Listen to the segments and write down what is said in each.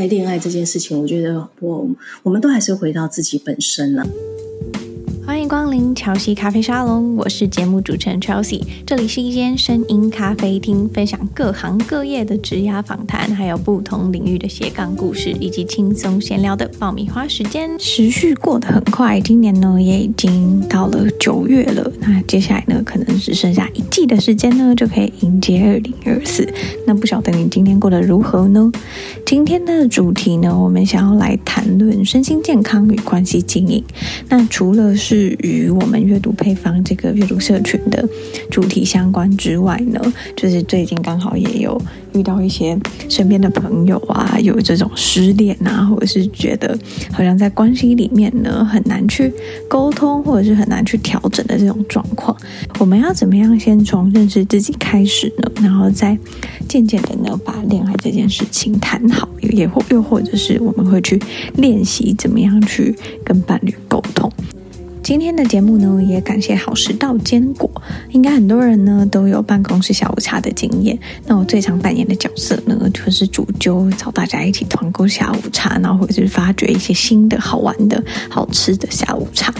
在恋爱这件事情，我觉得我我们都还是回到自己本身了。光临乔西咖啡沙龙，我是节目主持人 Chelsea。这里是一间声音咖啡厅，分享各行各业的职涯访谈，还有不同领域的斜杠故事，以及轻松闲聊的爆米花时间。时序过得很快，今年呢也已经到了九月了。那接下来呢，可能只剩下一季的时间呢，就可以迎接二零二四。那不晓得你今天过得如何呢？今天的主题呢，我们想要来谈论身心健康与关系经营。那除了是于我们阅读配方这个阅读社群的主题相关之外呢，就是最近刚好也有遇到一些身边的朋友啊，有这种失恋啊，或者是觉得好像在关系里面呢很难去沟通，或者是很难去调整的这种状况。我们要怎么样先从认识自己开始呢？然后再渐渐的呢把恋爱这件事情谈好，也或又或者是我们会去练习怎么样去跟伴侣沟通。今天的节目呢，也感谢好食到坚果。应该很多人呢都有办公室下午茶的经验。那我最常扮演的角色呢，就是主揪找大家一起团购下午茶，然后或者是发掘一些新的好玩的好吃的下午茶。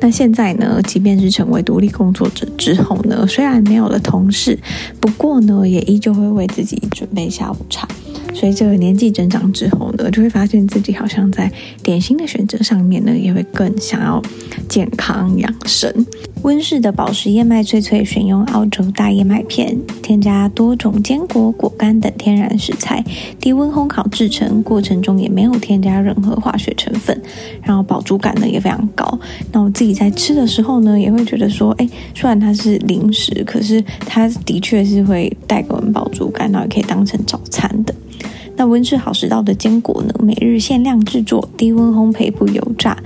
那现在呢，即便是成为独立工作者之后呢，虽然没有了同事，不过呢，也依旧会为自己准备下午茶。随着年纪增长之后呢，就会发现自己好像在点心的选择上面呢，也会更想要健康养生。温氏的宝石燕麦脆脆选用澳洲大燕麦片，添加多种坚果、果干等天然食材，低温烘烤制成，过程中也没有添加任何化学成分，然后饱足感呢也非常高。那我自己在吃的时候呢，也会觉得说，哎，虽然它是零食，可是它的确是会带给我们饱足感，然后也可以当成早餐的。那温室好食道的坚果呢，每日限量制作，低温烘焙不油炸，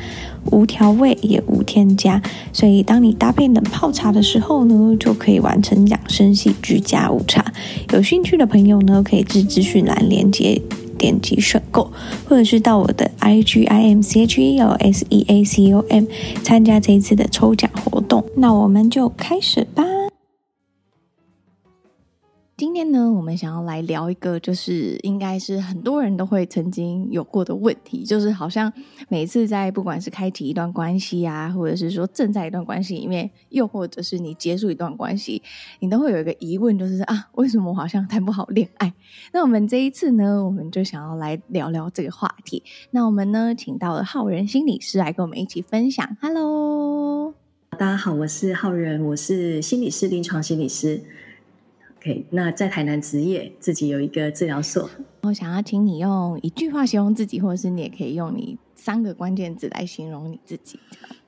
无调味也无添加，所以当你搭配冷泡茶的时候呢，就可以完成养生系居家午茶。有兴趣的朋友呢，可以至资讯栏链接点击选购，或者是到我的 I G I M C H E L S E A C O M 参加这一次的抽奖活动。那我们就开始吧。今天呢，我们想要来聊一个，就是应该是很多人都会曾经有过的问题，就是好像每次在不管是开启一段关系啊，或者是说正在一段关系里面，又或者是你结束一段关系，你都会有一个疑问，就是啊，为什么我好像谈不好恋爱？那我们这一次呢，我们就想要来聊聊这个话题。那我们呢，请到了浩人心理师来跟我们一起分享。Hello，大家好，我是浩人，我是心理师，临床心理师。OK，那在台南执业，自己有一个治疗所。我想要请你用一句话形容自己，或者是你也可以用你三个关键字来形容你自己。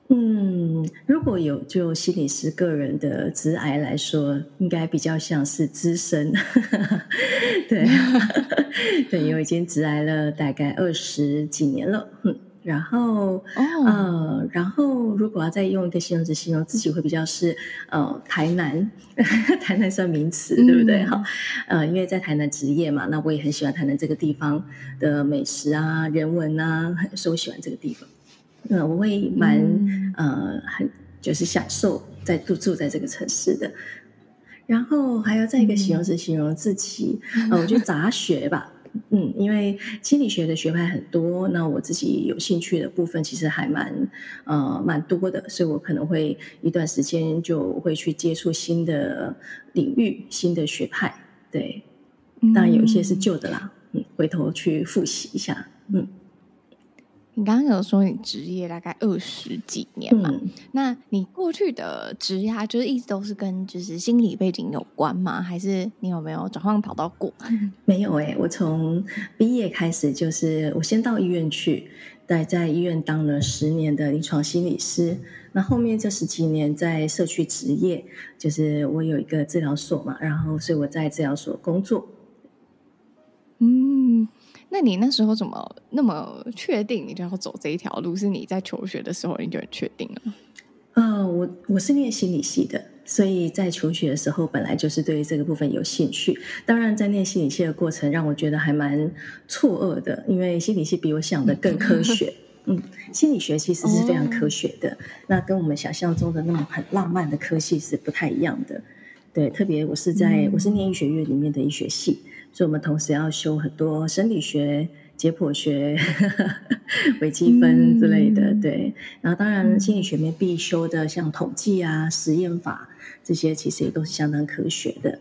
嗯，如果有就心理师个人的职癌来说，应该比较像是资深。对，对，因为已经职癌了大概二十几年了。嗯。然后，oh. 呃，然后如果要再用一个形容词形容自己，会比较是呃台南，台南算名词，对不对？哈、嗯，呃，因为在台南职业嘛，那我也很喜欢台南这个地方的美食啊、人文啊，所以我喜欢这个地方。那、呃、我会蛮、嗯、呃很就是享受在住住在这个城市的。然后还要再一个形容词形容自己，嗯、呃，我觉得杂学吧。嗯，因为心理学的学派很多，那我自己有兴趣的部分其实还蛮呃蛮多的，所以我可能会一段时间就会去接触新的领域、新的学派。对，当然有一些是旧的啦，嗯，回头去复习一下，嗯。你刚刚有说你职业大概二十几年嘛？嗯、那你过去的职业就是一直都是跟就是心理背景有关吗？还是你有没有转换跑道过？没有哎、欸，我从毕业开始就是我先到医院去，待在医院当了十年的临床心理师。那后面这十几年在社区职业，就是我有一个治疗所嘛，然后所以我在治疗所工作。嗯。那你那时候怎么那么确定你就要走这一条路？是你在求学的时候你就很确定了？呃，我我是念心理系的，所以在求学的时候本来就是对于这个部分有兴趣。当然，在念心理系的过程让我觉得还蛮错愕的，因为心理系比我想的更科学。嗯，心理学其实是非常科学的，哦、那跟我们想象中的那种很浪漫的科系是不太一样的。对，特别我是在、嗯、我是念医学院里面的医学系。所以我们同时要修很多生理学、解剖学、微积分之类的，嗯、对。然后当然心理学面必修的，像统计啊、实验法这些，其实也都是相当科学的。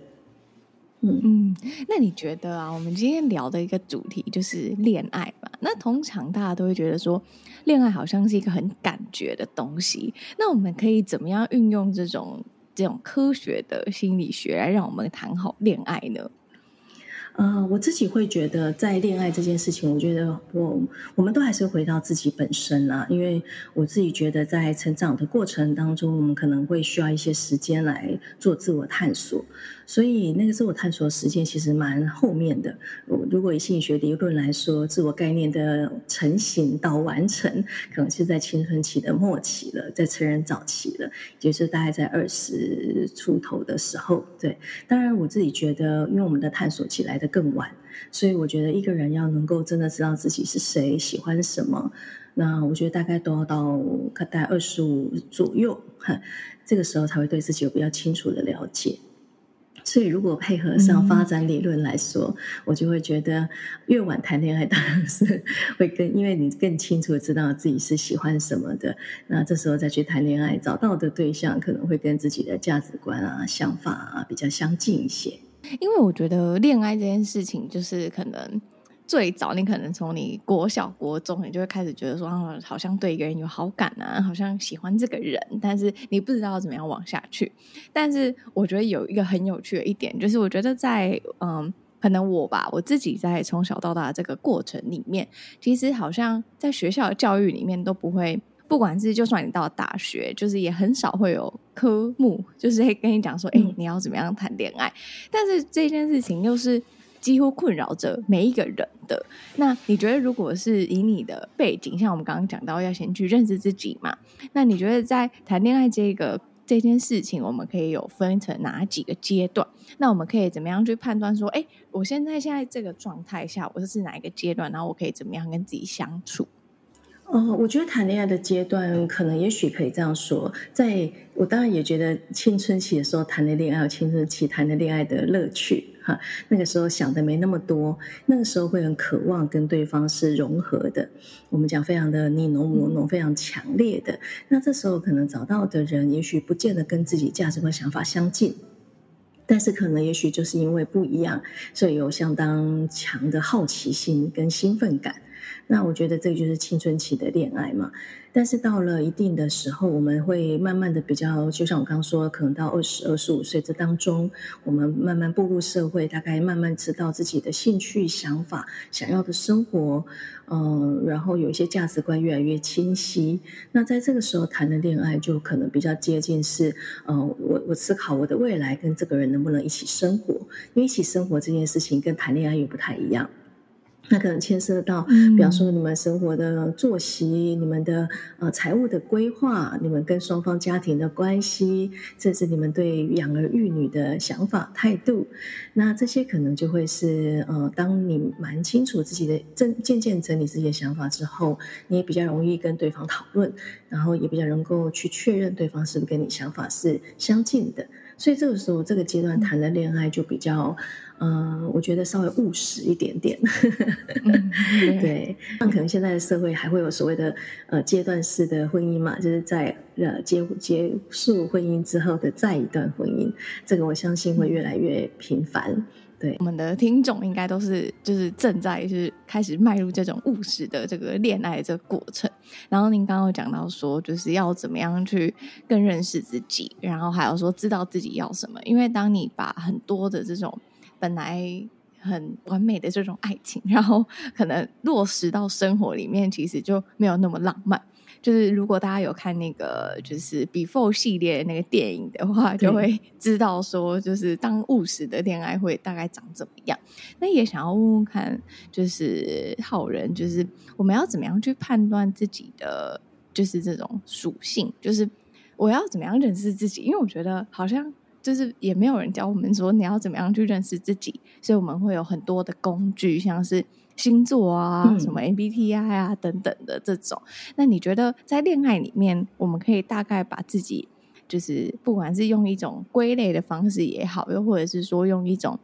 嗯嗯，那你觉得啊，我们今天聊的一个主题就是恋爱嘛？那通常大家都会觉得说，恋爱好像是一个很感觉的东西。那我们可以怎么样运用这种这种科学的心理学来让我们谈好恋爱呢？嗯、我自己会觉得，在恋爱这件事情，我觉得我我们都还是回到自己本身啊，因为我自己觉得，在成长的过程当中，我们可能会需要一些时间来做自我探索。所以那个自我探索时间其实蛮后面的。如果以心理学理论来说，自我概念的成型到完成，可能是在青春期的末期了，在成人早期了，就是大概在二十出头的时候。对，当然我自己觉得，因为我们的探索起来的更晚，所以我觉得一个人要能够真的知道自己是谁，喜欢什么，那我觉得大概都要到大概二十五左右，这个时候才会对自己有比较清楚的了解。所以，如果配合上发展理论来说，嗯、我就会觉得越晚谈恋爱当然是会更，因为你更清楚知道自己是喜欢什么的。那这时候再去谈恋爱，找到的对象可能会跟自己的价值观啊、想法啊比较相近一些。因为我觉得恋爱这件事情，就是可能。最早，你可能从你国小、国中，你就会开始觉得说，啊，好像对一个人有好感啊，好像喜欢这个人，但是你不知道怎么样往下去。但是我觉得有一个很有趣的一点，就是我觉得在嗯，可能我吧，我自己在从小到大的这个过程里面，其实好像在学校的教育里面都不会，不管是就算你到大学，就是也很少会有科目，就是会跟你讲说，哎、欸，你要怎么样谈恋爱。但是这件事情又是。几乎困扰着每一个人的。那你觉得，如果是以你的背景，像我们刚刚讲到，要先去认识自己嘛？那你觉得在谈恋爱这个这件事情，我们可以有分成哪几个阶段？那我们可以怎么样去判断说，哎，我现在现在这个状态下，我是哪一个阶段？然后我可以怎么样跟自己相处？哦，我觉得谈恋爱的阶段，可能也许可以这样说，在我当然也觉得青春期的时候谈的恋爱，青春期谈的恋爱的乐趣。哈，那个时候想的没那么多，那个时候会很渴望跟对方是融合的。我们讲非常的你侬我侬，非常强烈的。那这时候可能找到的人，也许不见得跟自己价值观想法相近，但是可能也许就是因为不一样，所以有相当强的好奇心跟兴奋感。那我觉得这个就是青春期的恋爱嘛。但是到了一定的时候，我们会慢慢的比较，就像我刚刚说，可能到二十二十五岁这当中，我们慢慢步入社会，大概慢慢知道自己的兴趣、想法、想要的生活，嗯，然后有一些价值观越来越清晰。那在这个时候谈的恋爱，就可能比较接近是，嗯，我我思考我的未来跟这个人能不能一起生活，因为一起生活这件事情跟谈恋爱又不太一样。那可能牵涉到，比方说你们生活的作息、嗯、你们的呃财务的规划、你们跟双方家庭的关系，甚至你们对养儿育女的想法态度，那这些可能就会是呃，当你蛮清楚自己的正渐渐整理自己的想法之后，你也比较容易跟对方讨论，然后也比较能够去确认对方是不是跟你想法是相近的。所以这个时候，这个阶段谈的恋爱就比较，嗯、呃，我觉得稍微务实一点点。嗯、对，那可能现在的社会还会有所谓的呃阶段式的婚姻嘛，就是在呃结结束婚姻之后的再一段婚姻，这个我相信会越来越频繁。对，我们的听众应该都是就是正在就是开始迈入这种务实的这个恋爱的这个过程。然后您刚刚有讲到说，就是要怎么样去更认识自己，然后还有说知道自己要什么。因为当你把很多的这种本来很完美的这种爱情，然后可能落实到生活里面，其实就没有那么浪漫。就是如果大家有看那个就是 Before 系列那个电影的话，就会知道说，就是当务实的恋爱会大概长怎么样。那也想要问问看，就是好人，就是我们要怎么样去判断自己的就是这种属性？就是我要怎么样认识自己？因为我觉得好像就是也没有人教我们说你要怎么样去认识自己，所以我们会有很多的工具，像是。星座啊，嗯、什么 MBTI 啊等等的这种，那你觉得在恋爱里面，我们可以大概把自己，就是不管是用一种归类的方式也好，又或者是说用一种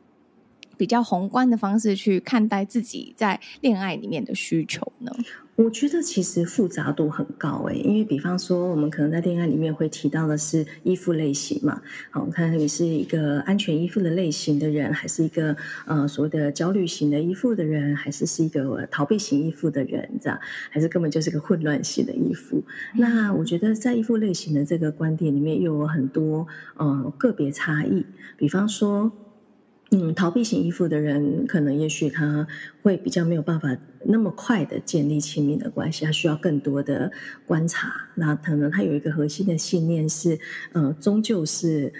比较宏观的方式去看待自己在恋爱里面的需求呢？我觉得其实复杂度很高诶，因为比方说，我们可能在恋爱里面会提到的是依附类型嘛。好，我看你是一个安全依附的类型的人，还是一个呃所谓的焦虑型的依附的人，还是是一个逃避型依附的人，这样，还是根本就是个混乱型的依附？那我觉得在依附类型的这个观点里面，又有很多呃个别差异。比方说。嗯，逃避型依附的人，可能也许他会比较没有办法那么快的建立亲密的关系，他需要更多的观察。那可能他有一个核心的信念是，呃，终究是。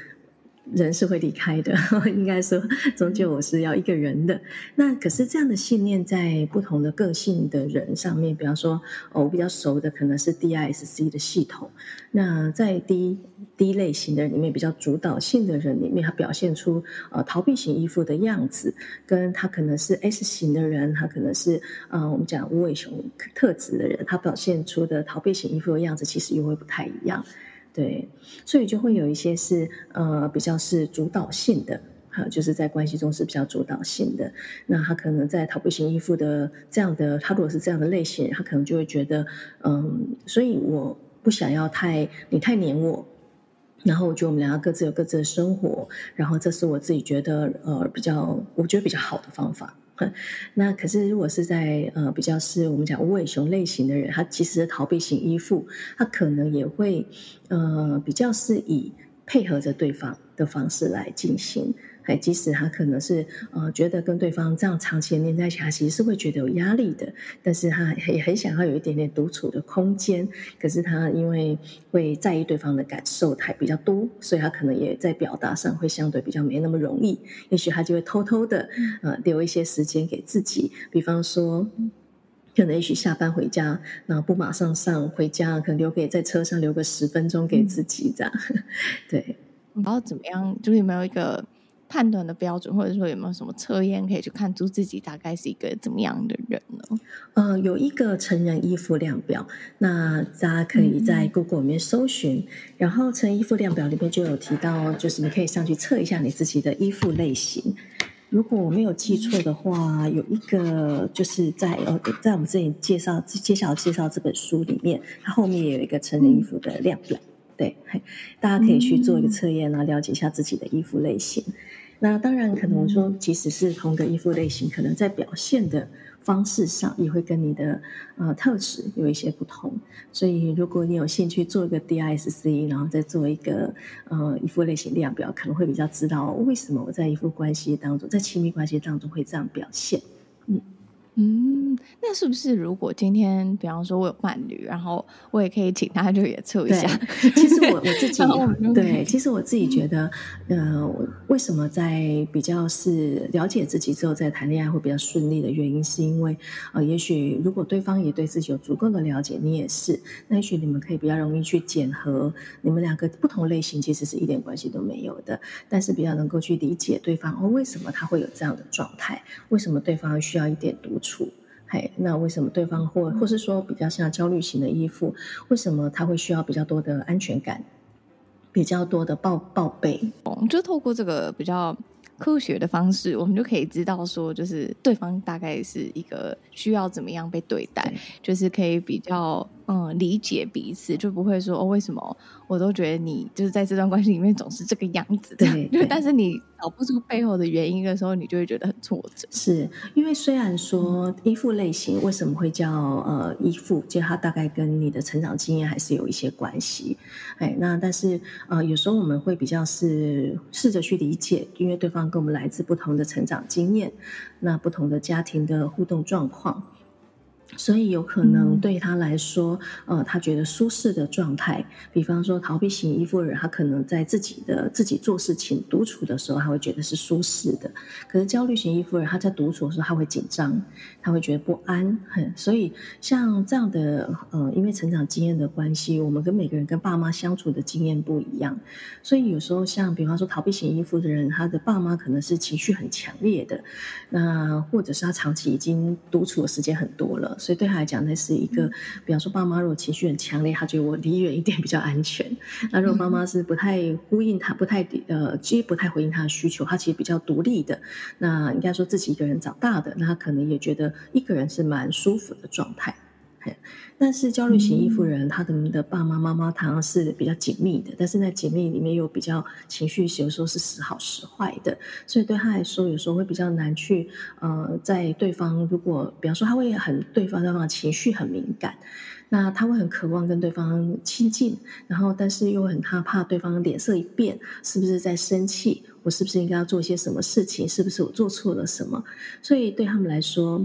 人是会离开的，应该说，终究我是要一个人的。那可是这样的信念，在不同的个性的人上面，比方说，哦，我比较熟的可能是 DISC 的系统。那在 D D 类型的人里面，比较主导性的人里面，他表现出呃逃避型依附的样子，跟他可能是 S 型的人，他可能是呃我们讲无尾熊特质的人，他表现出的逃避型依附的样子，其实又会不太一样。对，所以就会有一些是呃比较是主导性的哈，就是在关系中是比较主导性的。那他可能在逃避型依附的这样的，他如果是这样的类型，他可能就会觉得嗯，所以我不想要太你太黏我，然后我觉得我们两个各自有各自的生活，然后这是我自己觉得呃比较我觉得比较好的方法。那可是，如果是在呃比较是我们讲无尾熊类型的人，他其实逃避型依附，他可能也会呃比较是以配合着对方的方式来进行。哎，即使他可能是呃觉得跟对方这样长期黏在一起，他其实是会觉得有压力的。但是他也很想要有一点点独处的空间。可是他因为会在意对方的感受还比较多，所以他可能也在表达上会相对比较没那么容易。也许他就会偷偷的呃留一些时间给自己，比方说，可能也许下班回家，然后不马上上回家，可能留给在车上留个十分钟给自己这样。对，然后怎么样？就是有没有一个？判断的标准，或者说有没有什么测验可以去看出自己大概是一个怎么样的人呢？呃，有一个成人依附量表，那大家可以在 Google 里面搜寻，嗯、然后成人依附量表里面就有提到，就是你可以上去测一下你自己的依附类型。如果我没有记错的话，嗯、有一个就是在呃，在我们这里介绍接下来介绍这本书里面，它后面也有一个成人衣服的量表，嗯、对，大家可以去做一个测验，然后了解一下自己的衣服类型。那当然，可能说，即使是同个依附类型，可能在表现的方式上，也会跟你的呃特质有一些不同。所以，如果你有兴趣做一个 DISC，然后再做一个呃依附类型量表，可能会比较知道为什么我在依附关系当中，在亲密关系当中会这样表现。嗯。嗯，那是不是如果今天，比方说我有伴侣，然后我也可以请他就也测一下？其实我我自 己对，其实我自己觉得，呃，为什么在比较是了解自己之后再谈恋爱会比较顺利的原因，是因为呃，也许如果对方也对自己有足够的了解，你也是，那也许你们可以比较容易去检核你们两个不同类型，其实是一点关系都没有的，但是比较能够去理解对方哦，为什么他会有这样的状态？为什么对方需要一点独处？处，嘿，那为什么对方或或是说比较像焦虑型的依附，为什么他会需要比较多的安全感，比较多的报报备？哦，就透过这个比较科学的方式，我们就可以知道说，就是对方大概是一个需要怎么样被对待，对就是可以比较嗯理解彼此，就不会说哦，为什么我都觉得你就是在这段关系里面总是这个样子的，对，对但是你。找不出背后的原因的时候，你就会觉得很挫折。是因为虽然说依附类型为什么会叫呃依附，就它大概跟你的成长经验还是有一些关系。哎，那但是呃有时候我们会比较是试着去理解，因为对方跟我们来自不同的成长经验，那不同的家庭的互动状况。所以有可能对他来说，嗯、呃，他觉得舒适的状态，比方说逃避型依附人，他可能在自己的自己做事情、独处的时候，他会觉得是舒适的。可是焦虑型依附人，他在独处的时候，他会紧张，他会觉得不安。很，所以像这样的，呃，因为成长经验的关系，我们跟每个人跟爸妈相处的经验不一样，所以有时候像比方说逃避型依附的人，他的爸妈可能是情绪很强烈的，那或者是他长期已经独处的时间很多了。了，所以对他来讲，那是一个，比方说爸妈如果情绪很强烈，他觉得我离远一点比较安全。那如果妈妈是不太呼应他，不太呃，其实不太回应他的需求，他其实比较独立的，那应该说自己一个人长大的，那他可能也觉得一个人是蛮舒服的状态。但是焦虑型依附人，他们的爸妈妈妈常常是比较紧密的，但是在紧密里面又比较情绪，有时候是时好时坏的，所以对他来说，有时候会比较难去呃，在对方如果比方说他会很对方对方的情绪很敏感，那他会很渴望跟对方亲近，然后但是又很害怕对方脸色一变，是不是在生气？我是不是应该要做些什么事情？是不是我做错了什么？所以对他们来说。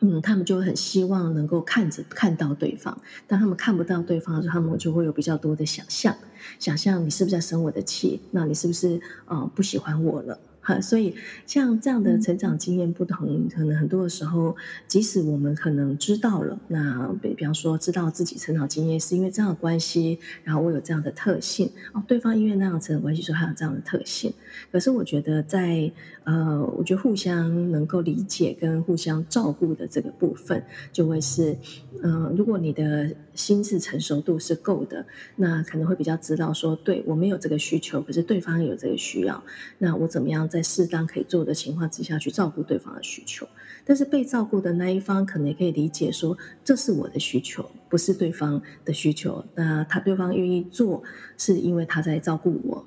嗯，他们就很希望能够看着看到对方，当他们看不到对方的时候，他们就会有比较多的想象，想象你是不是在生我的气？那你是不是呃不喜欢我了？所以像这样的成长经验不同，可能很多的时候，即使我们可能知道了，那比比方说知道自己成长经验是因为这样的关系，然后我有这样的特性哦，对方因为那样成长关系，说他有这样的特性。可是我觉得在呃，我觉得互相能够理解跟互相照顾的这个部分，就会是嗯、呃，如果你的心智成熟度是够的，那可能会比较知道说，对，我没有这个需求，可是对方有这个需要，那我怎么样在在适当可以做的情况之下去照顾对方的需求，但是被照顾的那一方可能也可以理解说，这是我的需求，不是对方的需求。那他对方愿意做，是因为他在照顾我，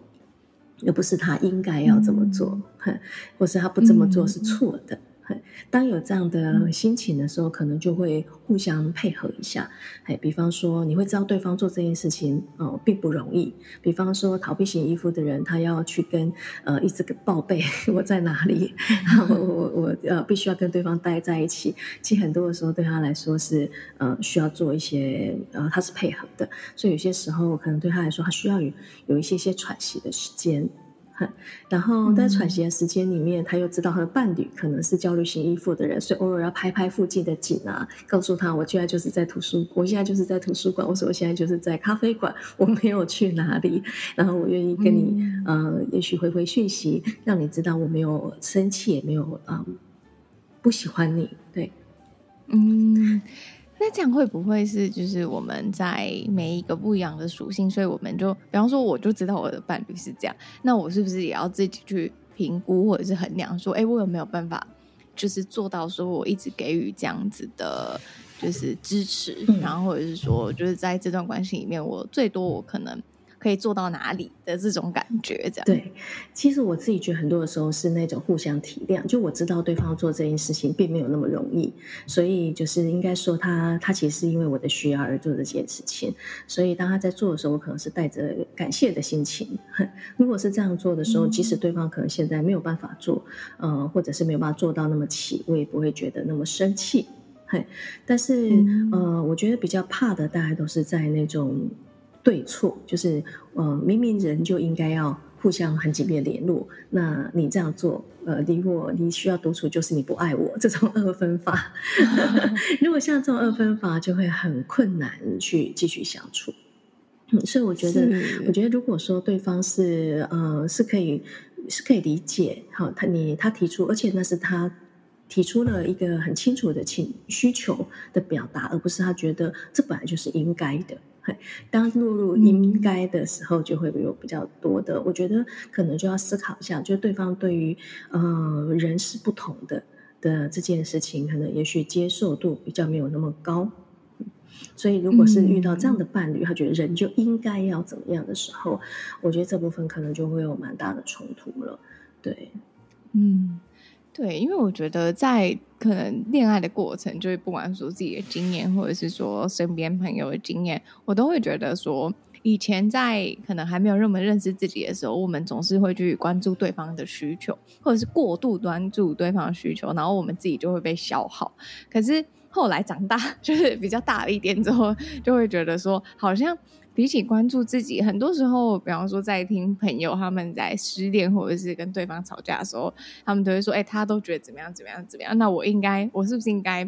而不是他应该要这么做，嗯、或是他不这么做是错的。嗯当有这样的心情的时候，可能就会互相配合一下。哎，比方说，你会知道对方做这件事情，呃，并不容易。比方说，逃避型依附的人，他要去跟呃一直报备 我在哪里，然后我我我呃必须要跟对方待在一起。其实很多的时候对他来说是呃需要做一些呃他是配合的，所以有些时候可能对他来说，他需要有有一些些喘息的时间。然后在喘息的时间里面，他又知道他的伴侣可能是焦虑型依附的人，所以偶尔要拍拍附近的景啊，告诉他我现在就是在图书，我现在就是在图书馆，我说我现在就是在咖啡馆，我没有去哪里，然后我愿意跟你，嗯、呃，也许回回讯息，让你知道我没有生气，也没有嗯不喜欢你，对，嗯。那这样会不会是就是我们在每一个不一样的属性，所以我们就比方说，我就知道我的伴侣是这样，那我是不是也要自己去评估或者是衡量，说，哎，我有没有办法，就是做到说我一直给予这样子的，就是支持，然后或者是说，就是在这段关系里面，我最多我可能。可以做到哪里的这种感觉，这样。对，其实我自己觉得很多的时候是那种互相体谅，就我知道对方做这件事情并没有那么容易，所以就是应该说他他其实是因为我的需要而做这件事情，所以当他在做的时候，我可能是带着感谢的心情。如果是这样做的时候，即使对方可能现在没有办法做，嗯、呃，或者是没有办法做到那么齐，我也不会觉得那么生气。嘿，但是、嗯、呃，我觉得比较怕的大概都是在那种。对错就是，呃，明明人就应该要互相很紧密的联络，那你这样做，呃，离我你需要独处，就是你不爱我，这种二分法。如果像这种二分法，就会很困难去继续相处。嗯，所以我觉得，我觉得如果说对方是，呃，是可以是可以理解，好，他你他提出，而且那是他提出了一个很清楚的请需求的表达，而不是他觉得这本来就是应该的。当落入应该的时候，就会有比较多的。我觉得可能就要思考一下，就对方对于呃人是不同的的这件事情，可能也许接受度比较没有那么高。所以，如果是遇到这样的伴侣，他觉得人就应该要怎么样的时候，我觉得这部分可能就会有蛮大的冲突了。对，嗯。对，因为我觉得在可能恋爱的过程，就是不管说自己的经验，或者是说身边朋友的经验，我都会觉得说，以前在可能还没有那么认识自己的时候，我们总是会去关注对方的需求，或者是过度关注对方的需求，然后我们自己就会被消耗。可是后来长大，就是比较大一点之后，就会觉得说，好像。比起关注自己，很多时候，比方说在听朋友他们在失恋或者是跟对方吵架的时候，他们都会说：“哎、他都觉得怎么样怎么样怎么样？那我应该，我是不是应该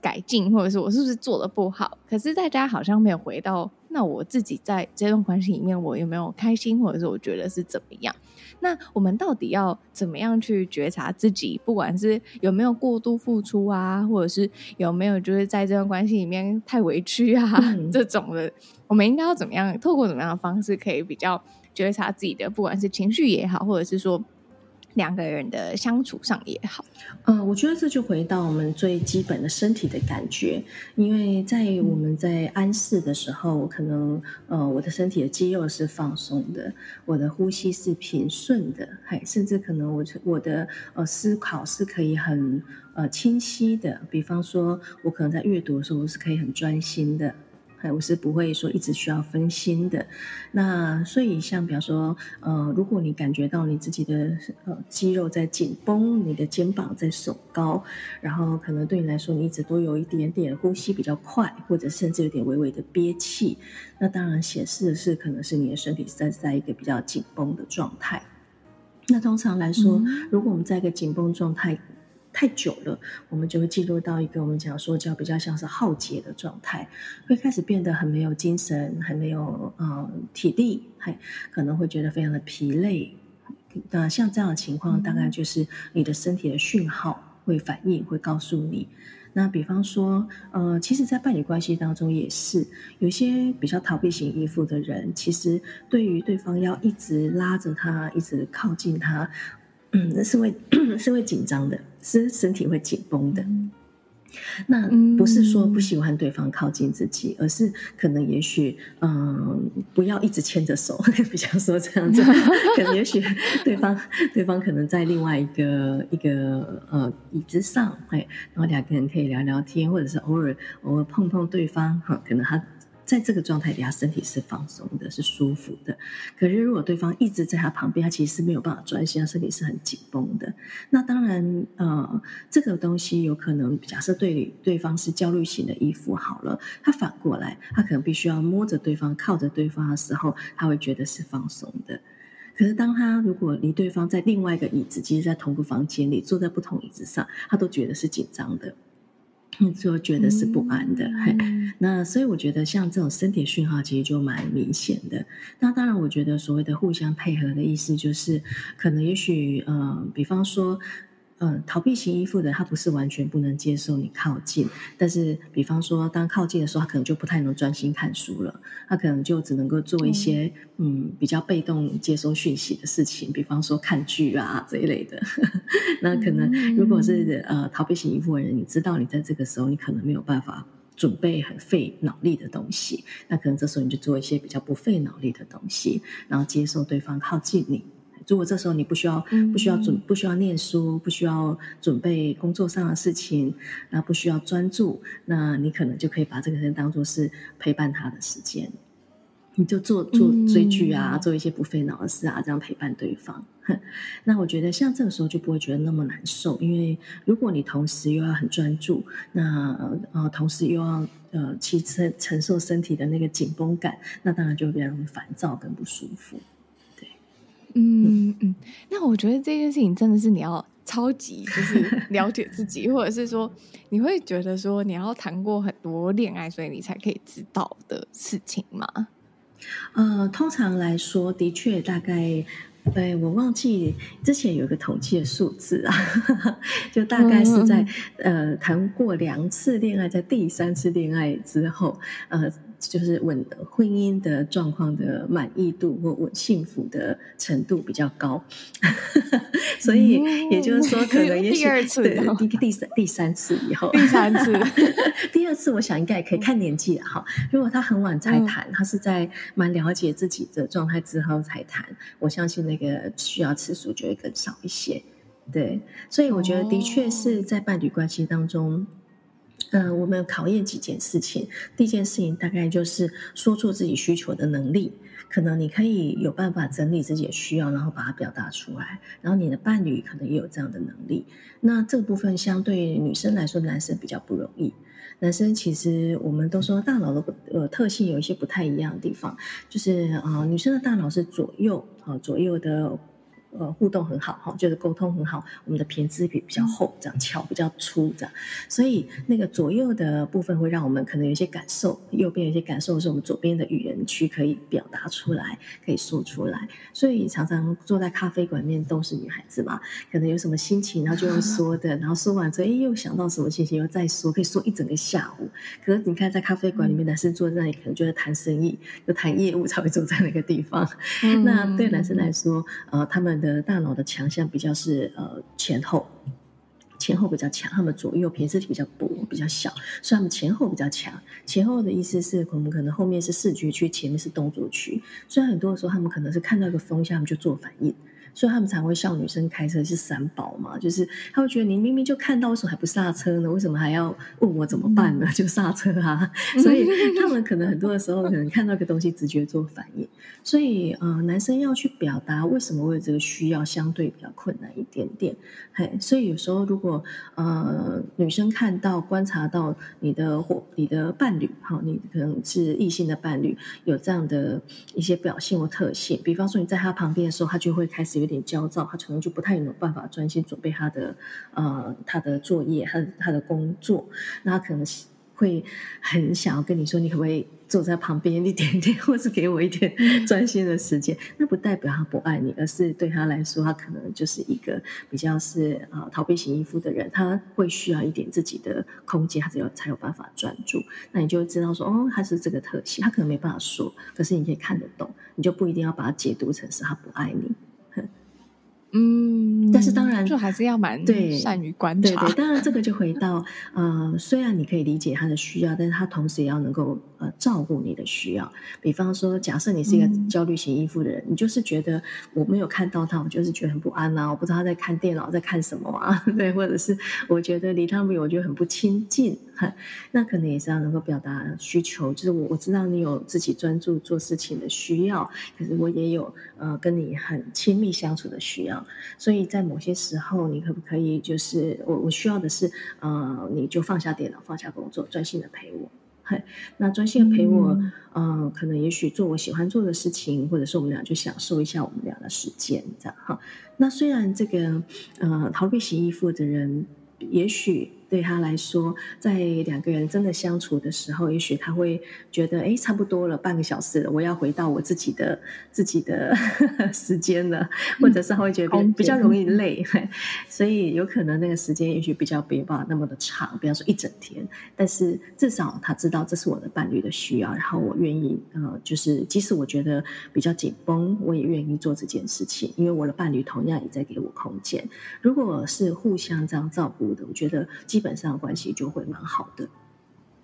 改进，或者是我是不是做的不好？”可是大家好像没有回到那我自己在这段关系里面，我有没有开心，或者是我觉得是怎么样？那我们到底要怎么样去觉察自己？不管是有没有过度付出啊，或者是有没有就是在这段关系里面太委屈啊，嗯、这种的，我们应该要怎么样？透过怎么样的方式，可以比较觉察自己的，不管是情绪也好，或者是说。两个人的相处上也好，嗯、我觉得这就回到我们最基本的身体的感觉，因为在我们在安适的时候，可能呃我的身体的肌肉是放松的，我的呼吸是平顺的，还甚至可能我我的呃思考是可以很呃清晰的，比方说我可能在阅读的时候，我是可以很专心的。我是不会说一直需要分心的。那所以像比方说，呃，如果你感觉到你自己的呃肌肉在紧绷，你的肩膀在耸高，然后可能对你来说，你一直都有一点点呼吸比较快，或者甚至有点微微的憋气，那当然显示的是可能是你的身体在在一个比较紧绷的状态。那通常来说，嗯、如果我们在一个紧绷状态，太久了，我们就会进入到一个我们讲说叫比较像是耗竭的状态，会开始变得很没有精神，很没有呃体力，还可能会觉得非常的疲累。那像这样的情况，大概就是你的身体的讯号会反应，会告诉你。那比方说，呃，其实，在伴侣关系当中也是有些比较逃避型依附的人，其实对于对方要一直拉着他，一直靠近他。嗯，那是会 是会紧张的，是身体会紧绷的。那不是说不喜欢对方靠近自己，而是可能也许嗯，不要一直牵着手，比较说这样子，可能也许对方对方可能在另外一个一个呃椅子上，哎，然后两个人可以聊聊天，或者是偶尔偶尔碰碰对方，哈，可能他。在这个状态底下，身体是放松的，是舒服的。可是，如果对方一直在他旁边，他其实是没有办法专心，他身体是很紧绷的。那当然，呃，这个东西有可能，假设对对方是焦虑型的依附，好了，他反过来，他可能必须要摸着对方、靠着对方的时候，他会觉得是放松的。可是，当他如果离对方在另外一个椅子，其实，在同个房间里，坐在不同椅子上，他都觉得是紧张的。就觉得是不安的，嗯、那所以我觉得像这种身体讯号其实就蛮明显的。那当然，我觉得所谓的互相配合的意思就是，可能也许，嗯、呃，比方说。嗯，逃避型依附的他不是完全不能接受你靠近，但是比方说当靠近的时候，他可能就不太能专心看书了，他可能就只能够做一些嗯，嗯比较被动接收讯息的事情，比方说看剧啊这一类的。那可能如果是呃逃避型依附的人，你知道你在这个时候你可能没有办法准备很费脑力的东西，那可能这时候你就做一些比较不费脑力的东西，然后接受对方靠近你。如果这时候你不需要不需要准不需要念书，不需要准备工作上的事情，那不需要专注，那你可能就可以把这个人当做是陪伴他的时间，你就做做追剧啊，做一些不费脑的事啊，这样陪伴对方。那我觉得像这个时候就不会觉得那么难受，因为如果你同时又要很专注，那呃同时又要呃去承承受身体的那个紧绷感，那当然就会比较容易烦躁跟不舒服。嗯嗯，那我觉得这件事情真的是你要超级就是 了解自己，或者是说你会觉得说你要谈过很多恋爱，所以你才可以知道的事情吗？呃，通常来说，的确大概，对，我忘记之前有一个统计的数字啊，就大概是在呃谈过两次恋爱，在第三次恋爱之后，呃。就是稳婚姻的状况的满意度或稳幸福的程度比较高，所以也就是说，可能也许第二次，对，第第三第三次以后，第三次，第二次，我想应该也可以看年纪了哈。如果他很晚才谈，他是在蛮了解自己的状态之后才谈，我相信那个需要次数就会更少一些。对，所以我觉得的确是在伴侣关系当中。嗯、呃，我们考验几件事情。第一件事情大概就是说出自己需求的能力，可能你可以有办法整理自己的需要，然后把它表达出来。然后你的伴侣可能也有这样的能力。那这个部分相对于女生来说，男生比较不容易。男生其实我们都说大脑的呃特性有一些不太一样的地方，就是啊、女生的大脑是左右啊、左右的。呃互动很好哈，就是沟通很好，我们的胼胝比比较厚，这样桥比较粗这样，所以那个左右的部分会让我们可能有一些感受，右边有一些感受是我们左边的语言区可以表达出来，可以说出来。所以常常坐在咖啡馆里面都是女孩子嘛，可能有什么心情，然后就用说的，然后说完之后，哎，又想到什么心情，又再说，可以说一整个下午。可是你看，在咖啡馆里面，男生坐在那里，可能就在谈生意，就谈业务，才会坐在那个地方。嗯、那对男生来说，呃，他们的大脑的强项比较是呃前后，前后比较强，他们左右胼胝体比较薄，比较小，所以他们前后比较强。前后的意思是我们可能后面是视觉区，前面是动作区。所以很多时候，他们可能是看到一个风向，就做反应。所以他们才会笑女生开车是三宝嘛，就是他会觉得你明明就看到，为什么还不刹车呢？为什么还要问我怎么办呢？就刹车啊！所以他们可能很多的时候可能看到一个东西直觉做反应。所以呃，男生要去表达为什么会有这个需要，相对比较困难一点点。嘿，所以有时候如果呃女生看到观察到你的或你的伴侣，好，你可能是异性的伴侣有这样的一些表现或特性，比方说你在他旁边的时候，他就会开始。有点焦躁，他可能就不太有办法专心准备他的呃他的作业，他的他的工作，那他可能会很想要跟你说，你可不可以坐在旁边一点点，或是给我一点专心的时间？那不代表他不爱你，而是对他来说，他可能就是一个比较是呃逃避型依附的人，他会需要一点自己的空间，他才有才有办法专注。那你就知道说，哦，他是这个特性，他可能没办法说，可是你可以看得懂，你就不一定要把它解读成是他不爱你。嗯，但是当然，就还是要蛮对善于观察。对对，当然这个就回到呃，虽然你可以理解他的需要，但是他同时也要能够呃照顾你的需要。比方说，假设你是一个焦虑型依附的人，嗯、你就是觉得我没有看到他，我就是觉得很不安啊，我不知道他在看电脑在看什么啊，对，或者是我觉得离他们我觉得很不亲近。那可能也是要能够表达需求，就是我我知道你有自己专注做事情的需要，可是我也有呃跟你很亲密相处的需要，所以在某些时候，你可不可以就是我我需要的是呃你就放下电脑，放下工作，专心的陪我。嘿，那专心的陪我，嗯、呃，可能也许做我喜欢做的事情，或者是我们俩就享受一下我们俩的时间，这样哈。那虽然这个呃逃避型依附的人，也许。对他来说，在两个人真的相处的时候，也许他会觉得，哎，差不多了，半个小时了，我要回到我自己的自己的 时间了，或者是他会觉得比，比较容易累，所以有可能那个时间也许比较没办法那么的长，比方说一整天，但是至少他知道这是我的伴侣的需要，然后我愿意，呃，就是即使我觉得比较紧绷，我也愿意做这件事情，因为我的伴侣同样也在给我空间。如果是互相这样照顾的，我觉得基本上关系就会蛮好的，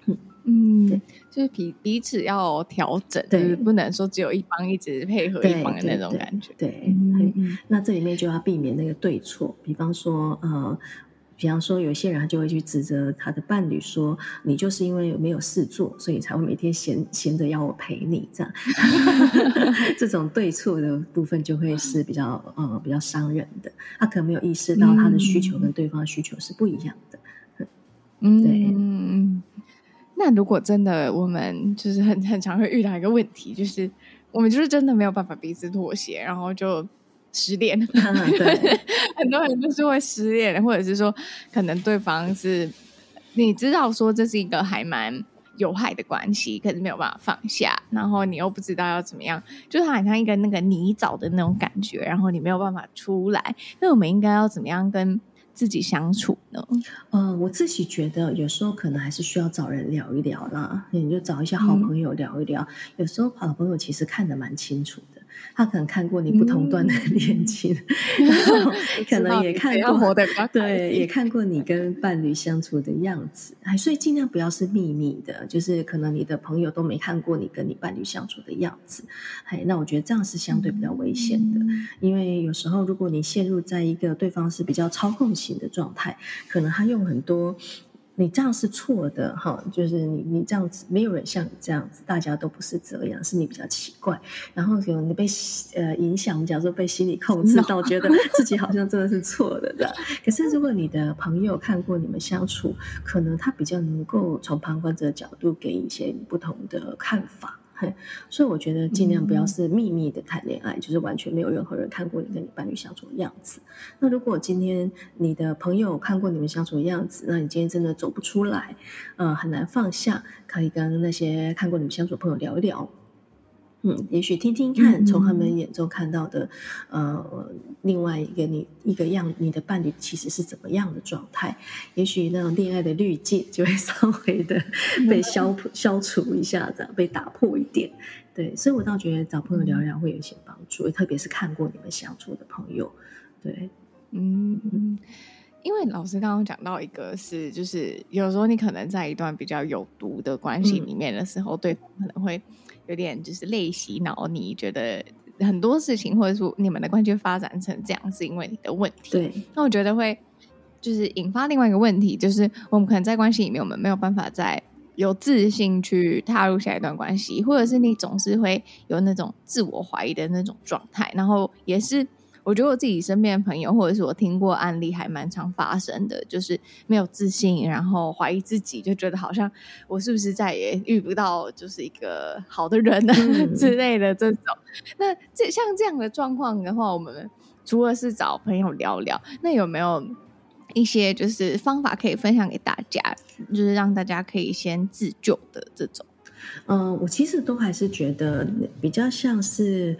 嗯嗯，对，就是彼彼此要调整，对，不能说只有一方一直配合一方的那种感觉，对，对，对，对，嗯，那这里面就要避免那个对错，比方说，呃，比方说有些人他就会去指责他的伴侣说，你就是因为没有事做，所以才会每天闲 闲着要我陪你这样，这种对错的部分就会是比较呃比较伤人的，他可能没有意识到他的需求跟对方的需求是不一样的。嗯，对。那如果真的我们就是很很常会遇到一个问题，就是我们就是真的没有办法彼此妥协，然后就失恋。嗯、对，很多人就是会失恋，或者是说可能对方是你知道说这是一个还蛮有害的关系，可是没有办法放下，然后你又不知道要怎么样，就是好像一个那个泥沼的那种感觉，然后你没有办法出来。那我们应该要怎么样跟自己相处呢？呃，我自己觉得有时候可能还是需要找人聊一聊啦。你就找一些好朋友聊一聊。嗯、有时候好朋友其实看得蛮清楚的。他可能看过你不同段的恋情，嗯、然后可能也看过，对，也看过你跟伴侣相处的样子，哎，所以尽量不要是秘密的，就是可能你的朋友都没看过你跟你伴侣相处的样子，哎，那我觉得这样是相对比较危险的，嗯、因为有时候如果你陷入在一个对方是比较操控型的状态，可能他用很多。你这样是错的，哈，就是你你这样子，没有人像你这样子，大家都不是这样，是你比较奇怪。然后有你被呃影响，假如说被心理控制到，觉得自己好像真的是错的，的。可是如果你的朋友看过你们相处，可能他比较能够从旁观者的角度给一些不同的看法。嘿，所以我觉得尽量不要是秘密的谈恋爱，嗯、就是完全没有任何人看过你跟你伴侣相处的样子。那如果今天你的朋友看过你们相处的样子，那你今天真的走不出来，呃，很难放下，可以跟那些看过你们相处的朋友聊一聊。嗯，也许听听看，从他们眼中看到的，嗯、呃，另外一个你一个样，你的伴侣其实是怎么样的状态？也许那种恋爱的滤镜就会 稍微的被消、嗯、消除一下子，被打破一点。对，所以我倒觉得找朋友聊聊会有一些帮助，特别是看过你们相处的朋友。对，嗯嗯，因为老师刚刚讲到一个是，就是有时候你可能在一段比较有毒的关系里面的时候，嗯、对方可能会。有点就是类洗脑，你觉得很多事情，或者说你们的关系发展成这样，是因为你的问题。对，那我觉得会就是引发另外一个问题，就是我们可能在关系里面，我们没有办法再有自信去踏入下一段关系，或者是你总是会有那种自我怀疑的那种状态，然后也是。我觉得我自己身边的朋友，或者是我听过案例，还蛮常发生的，就是没有自信，然后怀疑自己，就觉得好像我是不是再也遇不到就是一个好的人呢、嗯、之类的这种。那这像这样的状况的话，我们除了是找朋友聊聊，那有没有一些就是方法可以分享给大家，就是让大家可以先自救的这种？嗯、呃，我其实都还是觉得比较像是。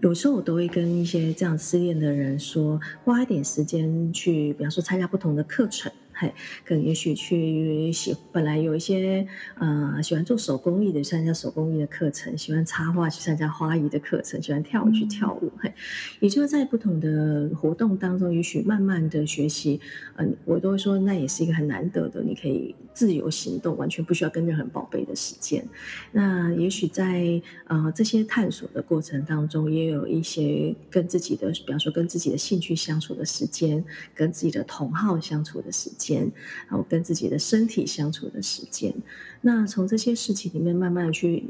有时候我都会跟一些这样失恋的人说，花一点时间去，比方说参加不同的课程。嘿，可能也许去喜本来有一些呃喜欢做手工艺的，参加手工艺的课程；喜欢插画去参加花艺的课程；喜欢跳舞去跳舞。嘿，也就在不同的活动当中，也许慢慢的学习。嗯、呃，我都会说，那也是一个很难得的，你可以自由行动，完全不需要跟任何人报备的时间。那也许在呃这些探索的过程当中，也有一些跟自己的，比方说跟自己的兴趣相处的时间，跟自己的同好相处的时间。间，然后跟自己的身体相处的时间，那从这些事情里面慢慢去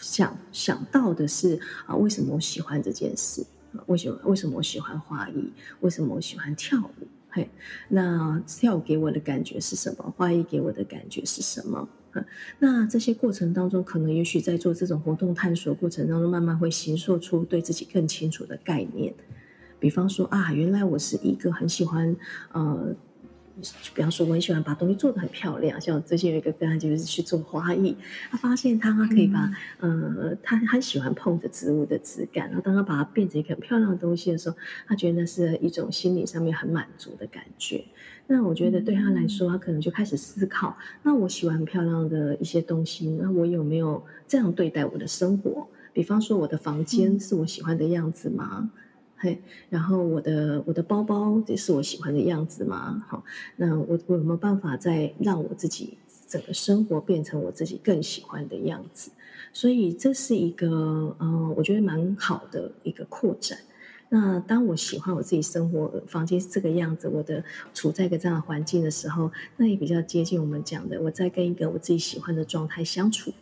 想想到的是啊，为什么我喜欢这件事？为什么为什么我喜欢花艺？为什么我喜欢跳舞？嘿，那跳舞给我的感觉是什么？花艺给我的感觉是什么？那这些过程当中，可能也许在做这种活动探索过程当中，慢慢会形塑出对自己更清楚的概念。比方说啊，原来我是一个很喜欢呃。比方说，我很喜欢把东西做得很漂亮，像我最近有一个个案，就是去做花艺，他发现他可以把，嗯、呃，他很喜欢碰着植物的质感，然后当他把它变成一个很漂亮的东西的时候，他觉得那是一种心理上面很满足的感觉。那我觉得对他来说，他可能就开始思考：那我喜欢漂亮的一些东西，那我有没有这样对待我的生活？比方说，我的房间是我喜欢的样子吗？嘿，然后我的我的包包这是我喜欢的样子吗？好，那我我有没有办法再让我自己整个生活变成我自己更喜欢的样子？所以这是一个呃，我觉得蛮好的一个扩展。那当我喜欢我自己生活房间是这个样子，我的处在一个这样的环境的时候，那也比较接近我们讲的，我在跟一个我自己喜欢的状态相处。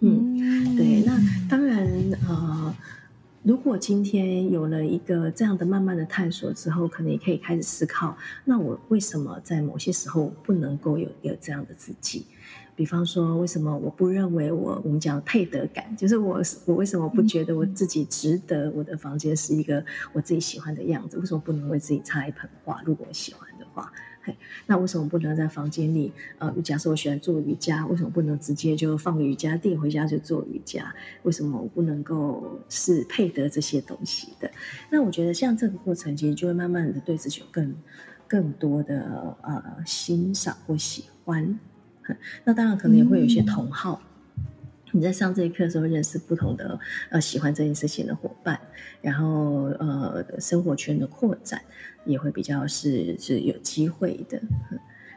嗯，对。如果今天有了一个这样的慢慢的探索之后，可能也可以开始思考：那我为什么在某些时候不能够有有这样的自己？比方说，为什么我不认为我我们讲配得感，就是我我为什么不觉得我自己值得我的房间是一个我自己喜欢的样子？为什么不能为自己插一盆花？如果我喜欢的话。那为什么不能在房间里？呃，假设我喜欢做瑜伽，为什么不能直接就放个瑜伽垫回家就做瑜伽？为什么我不能够是配得这些东西的？那我觉得像这个过程，其实就会慢慢的对自己有更更多的呃欣赏或喜欢。那当然可能也会有一些同好。嗯你在上这一课的时候，认识不同的呃喜欢这件事情的伙伴，然后呃生活圈的扩展也会比较是是有机会的。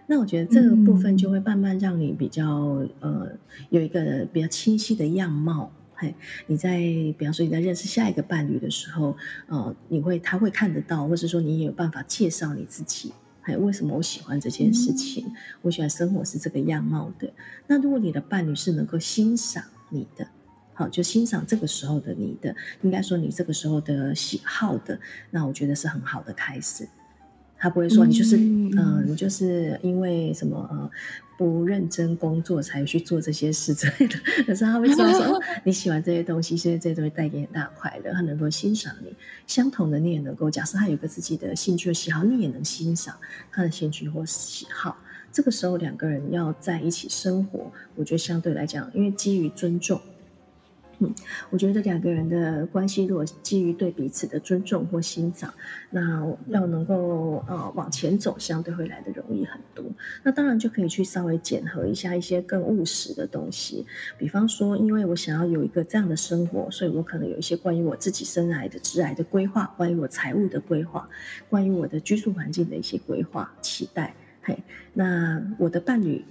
那我觉得这个部分就会慢慢让你比较呃有一个比较清晰的样貌。嘿，你在比方说你在认识下一个伴侣的时候，呃，你会他会看得到，或是说你也有办法介绍你自己。哎，为什么我喜欢这件事情？嗯、我喜欢生活是这个样貌的。那如果你的伴侣是能够欣赏你的，好，就欣赏这个时候的你的，应该说你这个时候的喜好的，那我觉得是很好的开始。他不会说你就是嗯、呃，你就是因为什么呃不认真工作才去做这些事之类的。可是他会知道说你喜欢这些东西，所以这些东西带给你很大快乐，他能够欣赏你。相同的，你也能够假设他有个自己的兴趣和喜好，你也能欣赏他的兴趣或喜好。这个时候两个人要在一起生活，我觉得相对来讲，因为基于尊重。嗯，我觉得两个人的关系，如果基于对彼此的尊重或欣赏，那要能够呃往前走，相对会来得容易很多。那当然就可以去稍微检核一下一些更务实的东西，比方说，因为我想要有一个这样的生活，所以我可能有一些关于我自己生涯的职涯的规划，关于我财务的规划，关于我的居住环境的一些规划期待。嘿，那我的伴侣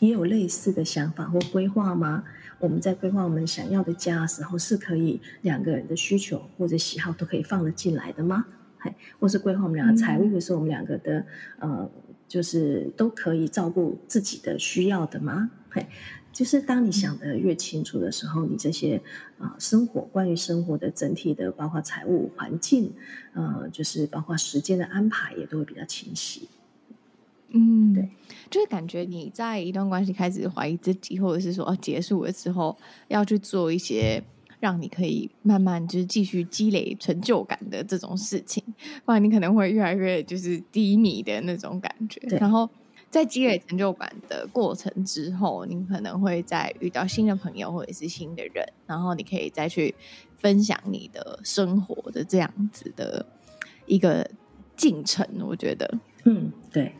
也有类似的想法或规划吗？我们在规划我们想要的家的时候，是可以两个人的需求或者喜好都可以放得进来的吗？嘿，或是规划我们两个财务的时候，我们两个的呃，就是都可以照顾自己的需要的吗？嘿，就是当你想得越清楚的时候，你这些啊、呃、生活关于生活的整体的，包括财务环境，呃，就是包括时间的安排，也都会比较清晰。嗯，对，就是感觉你在一段关系开始怀疑自己，或者是说要结束了之后，要去做一些让你可以慢慢就是继续积累成就感的这种事情，不然你可能会越来越就是低迷的那种感觉。然后在积累成就感的过程之后，你可能会再遇到新的朋友或者是新的人，然后你可以再去分享你的生活的这样子的一个进程。我觉得，嗯，对。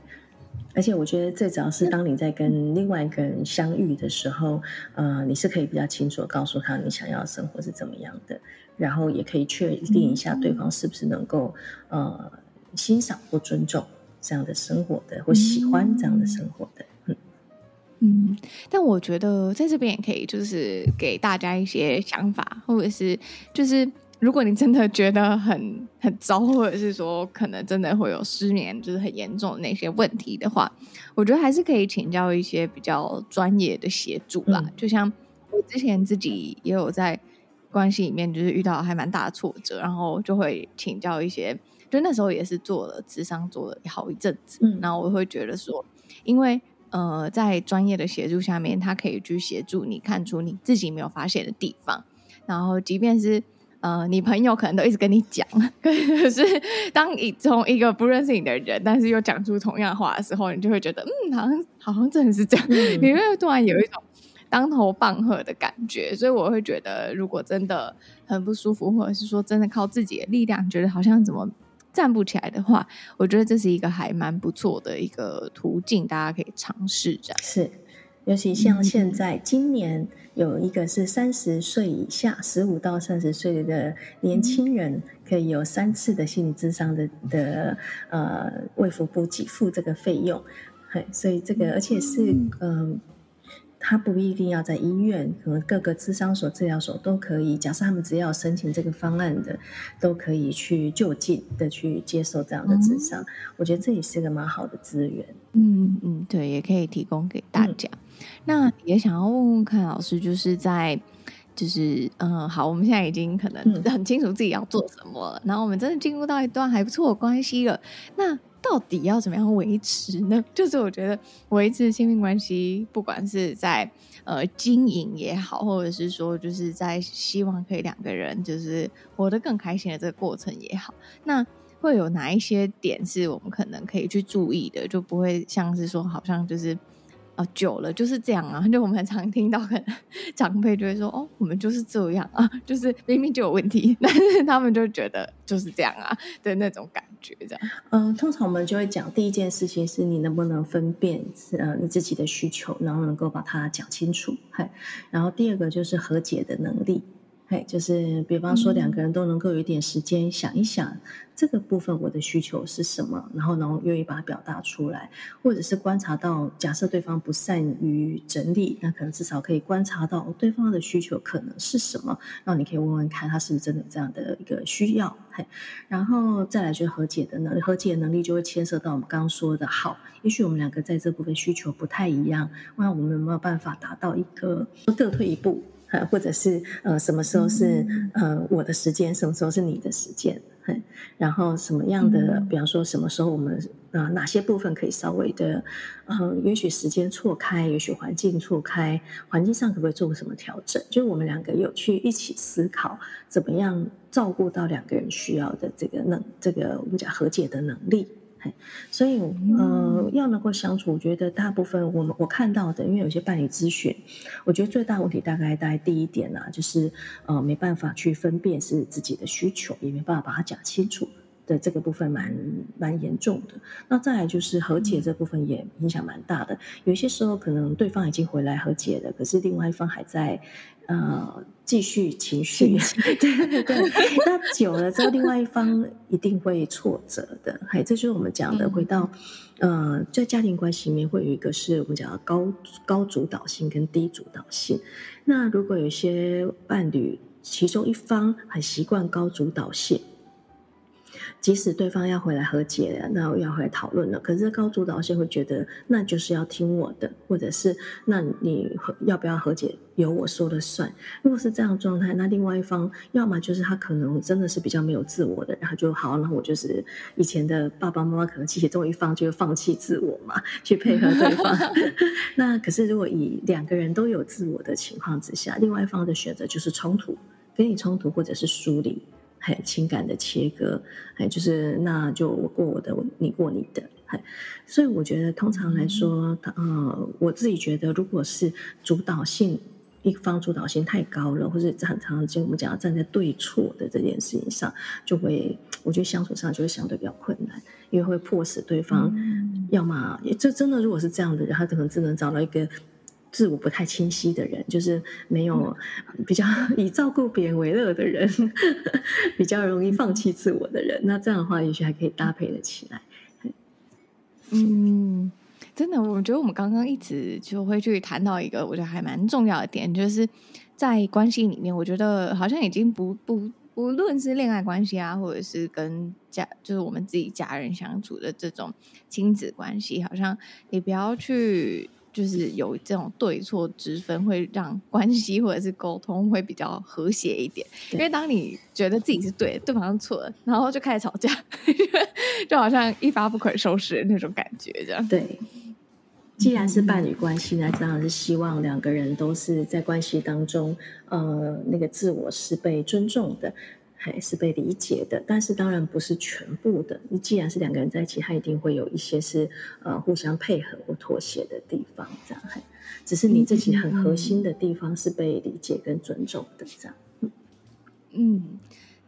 而且我觉得最主要是，当你在跟另外一个人相遇的时候，呃，你是可以比较清楚的告诉他你想要的生活是怎么样的，然后也可以确定一下对方是不是能够呃欣赏或尊重这样的生活的，或喜欢这样的生活的。嗯，但我觉得在这边也可以就是给大家一些想法，或者是就是。如果你真的觉得很很糟，或者是说可能真的会有失眠，就是很严重的那些问题的话，我觉得还是可以请教一些比较专业的协助啦。嗯、就像我之前自己也有在关系里面，就是遇到还蛮大的挫折，然后就会请教一些，就那时候也是做了智商，做了好一阵子，嗯、然后我会觉得说，因为呃，在专业的协助下面，他可以去协助你看出你自己没有发现的地方，然后即便是。呃，你朋友可能都一直跟你讲，可是当你从一个不认识你的人，但是又讲出同样的话的时候，你就会觉得，嗯，好像好像真的是这样，嗯、你会突然有一种当头棒喝的感觉。所以我会觉得，如果真的很不舒服，或者是说真的靠自己的力量，觉得好像怎么站不起来的话，我觉得这是一个还蛮不错的一个途径，大家可以尝试这样。是。尤其像现在，今年有一个是三十岁以下，十五到三十岁的年轻人，可以有三次的心理智商的的呃卫福部给付这个费用，嘿，所以这个而且是嗯。呃他不一定要在医院，可能各个智商所、治疗所都可以。假设他们只要申请这个方案的，都可以去就近的去接受这样的智商。嗯、我觉得这也是个蛮好的资源。嗯嗯，对，也可以提供给大家。嗯、那也想要问问看老师，就是在就是嗯，好，我们现在已经可能很清楚自己要做什么了，嗯、然后我们真的进入到一段还不错的关系了。那到底要怎么样维持呢？就是我觉得维持亲密关系，不管是在呃经营也好，或者是说就是在希望可以两个人就是活得更开心的这个过程也好，那会有哪一些点是我们可能可以去注意的，就不会像是说好像就是。啊，久了就是这样啊，就我们很常听到，可能 长辈就会说：“哦，我们就是这样啊，就是明明就有问题，但是他们就觉得就是这样啊的那种感觉，这样。”嗯，通常我们就会讲第一件事情是你能不能分辨呃你自己的需求，然后能够把它讲清楚，嘿，然后第二个就是和解的能力。嘿，就是比方说两个人都能够有一点时间想一想，嗯、这个部分我的需求是什么，然后呢愿意把它表达出来，或者是观察到，假设对方不善于整理，那可能至少可以观察到对方的需求可能是什么，然后你可以问问看他是不是真的有这样的一个需要。嘿，然后再来就是和解的能力，和解的能力就会牵涉到我们刚刚说的，好，也许我们两个在这部分需求不太一样，那我们有没有办法达到一个各退一步？呃，或者是呃什么时候是呃我的时间，什么时候是你的时间。然后什么样的，比方说什么时候我们啊、呃、哪些部分可以稍微的，呃，允许时间错开，允许环境错开，环境上可不可以做个什么调整？就是我们两个有去一起思考，怎么样照顾到两个人需要的这个能，这个我们讲和解的能力。所以，呃，要能够相处，我觉得大部分我们我看到的，因为有些伴侣咨询，我觉得最大问题大概大概第一点啊，就是呃没办法去分辨是自己的需求，也没办法把它讲清楚的这个部分蛮蛮严重的。那再来就是和解这部分也影响蛮大的，有些时候可能对方已经回来和解了，可是另外一方还在。呃，继续情绪，对对对，那久了之后，另外一方一定会挫折的。哎，这就是我们讲的，嗯、回到呃，在家庭关系里面，会有一个是我们讲的高高主导性跟低主导性。那如果有些伴侣，其中一方很习惯高主导性。即使对方要回来和解了，那我要回来讨论了，可是高主导性会觉得那就是要听我的，或者是那你要不要和解由我说了算。如果是这样状态，那另外一方要么就是他可能真的是比较没有自我的，然后就好，那我就是以前的爸爸妈妈可能其中一方就会放弃自我嘛，去配合对方。那可是如果以两个人都有自我的情况之下，另外一方的选择就是冲突，跟你冲突或者是疏离。还情感的切割，还就是那就我过我的，你过你的，还所以我觉得通常来说，呃，我自己觉得，如果是主导性一方主导性太高了，或者常常就我们讲站在对错的这件事情上，就会我觉得相处上就会相对比较困难，因为会迫使对方，要么这真的如果是这样的人，他可能只能找到一个。自我不太清晰的人，就是没有 比较 以照顾别人为乐的人，比较容易放弃自我的人。那这样的话，也许还可以搭配的起来。嗯，真的，我觉得我们刚刚一直就会去谈到一个我觉得还蛮重要的点，就是在关系里面，我觉得好像已经不不不论是恋爱关系啊，或者是跟家，就是我们自己家人相处的这种亲子关系，好像你不要去。就是有这种对错之分，会让关系或者是沟通会比较和谐一点。因为当你觉得自己是对的，对方是错的，然后就开始吵架，就好像一发不可收拾的那种感觉，这样。对，既然是伴侣关系呢，当然是希望两个人都是在关系当中，呃，那个自我是被尊重的。还是被理解的，但是当然不是全部的。你既然是两个人在一起，他一定会有一些是呃互相配合或妥协的地方，这样。只是你自己很核心的地方是被理解跟尊重的，这样。嗯。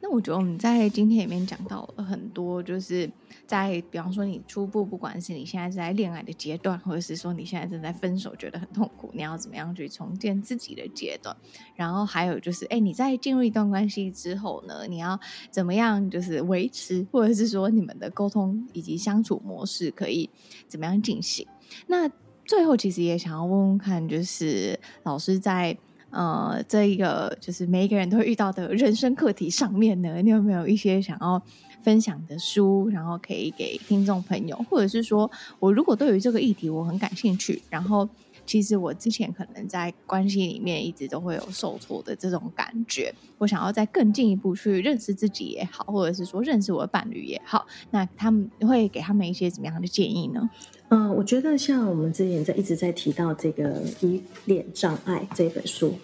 那我觉得我们在今天里面讲到了很多，就是在比方说你初步，不管是你现在是在恋爱的阶段，或者是说你现在正在分手觉得很痛苦，你要怎么样去重建自己的阶段？然后还有就是，哎，你在进入一段关系之后呢，你要怎么样就是维持，或者是说你们的沟通以及相处模式可以怎么样进行？那最后其实也想要问问看，就是老师在。呃，这一个就是每一个人都会遇到的人生课题上面呢，你有没有一些想要分享的书，然后可以给听众朋友，或者是说我如果对于这个议题我很感兴趣，然后其实我之前可能在关系里面一直都会有受挫的这种感觉，我想要再更进一步去认识自己也好，或者是说认识我的伴侣也好，那他们会给他们一些怎么样的建议呢？嗯、呃，我觉得像我们之前在一直在提到这个依恋障碍这本书，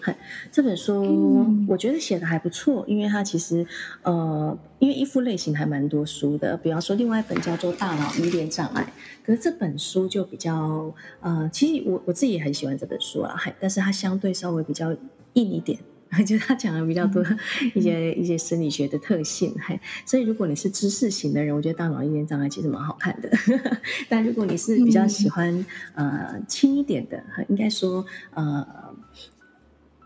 这本书我觉得写的还不错，因为它其实呃，因为依附类型还蛮多书的，比方说另外一本叫做《大脑依恋障碍》，可是这本书就比较呃，其实我我自己也很喜欢这本书啊，但是它相对稍微比较硬一点。就他讲的比较多 一些、嗯、一些生理学的特性，嘿，所以如果你是知识型的人，我觉得大脑一点障碍其实蛮好看的。但如果你是比较喜欢、嗯、呃轻一点的，应该说呃。